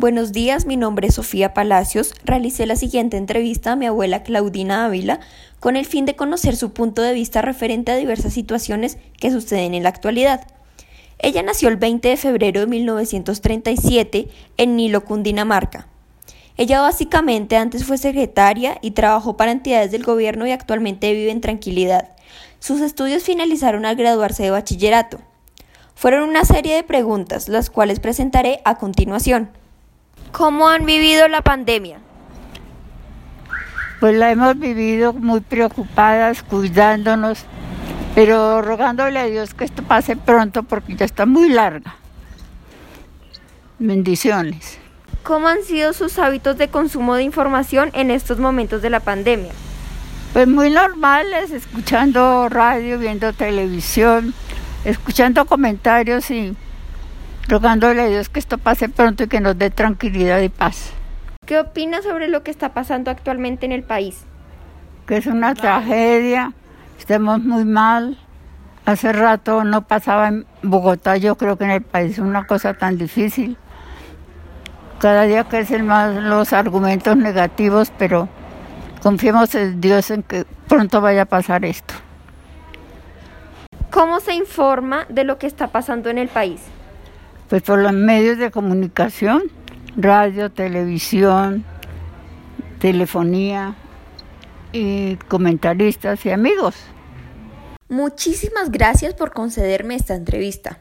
Buenos días, mi nombre es Sofía Palacios. Realicé la siguiente entrevista a mi abuela Claudina Ávila con el fin de conocer su punto de vista referente a diversas situaciones que suceden en la actualidad. Ella nació el 20 de febrero de 1937 en Nilo, Cundinamarca. Ella básicamente antes fue secretaria y trabajó para entidades del gobierno y actualmente vive en tranquilidad. Sus estudios finalizaron al graduarse de bachillerato. Fueron una serie de preguntas, las cuales presentaré a continuación. ¿Cómo han vivido la pandemia? Pues la hemos vivido muy preocupadas, cuidándonos, pero rogándole a Dios que esto pase pronto porque ya está muy larga. Bendiciones. ¿Cómo han sido sus hábitos de consumo de información en estos momentos de la pandemia? Pues muy normales, escuchando radio, viendo televisión, escuchando comentarios y rogándole a Dios que esto pase pronto y que nos dé tranquilidad y paz. ¿Qué opina sobre lo que está pasando actualmente en el país? Que es una tragedia, estamos muy mal. Hace rato no pasaba en Bogotá, yo creo que en el país una cosa tan difícil. Cada día crecen más los argumentos negativos, pero confiemos en Dios en que pronto vaya a pasar esto. ¿Cómo se informa de lo que está pasando en el país? Pues por los medios de comunicación, radio, televisión, telefonía y comentaristas y amigos. Muchísimas gracias por concederme esta entrevista.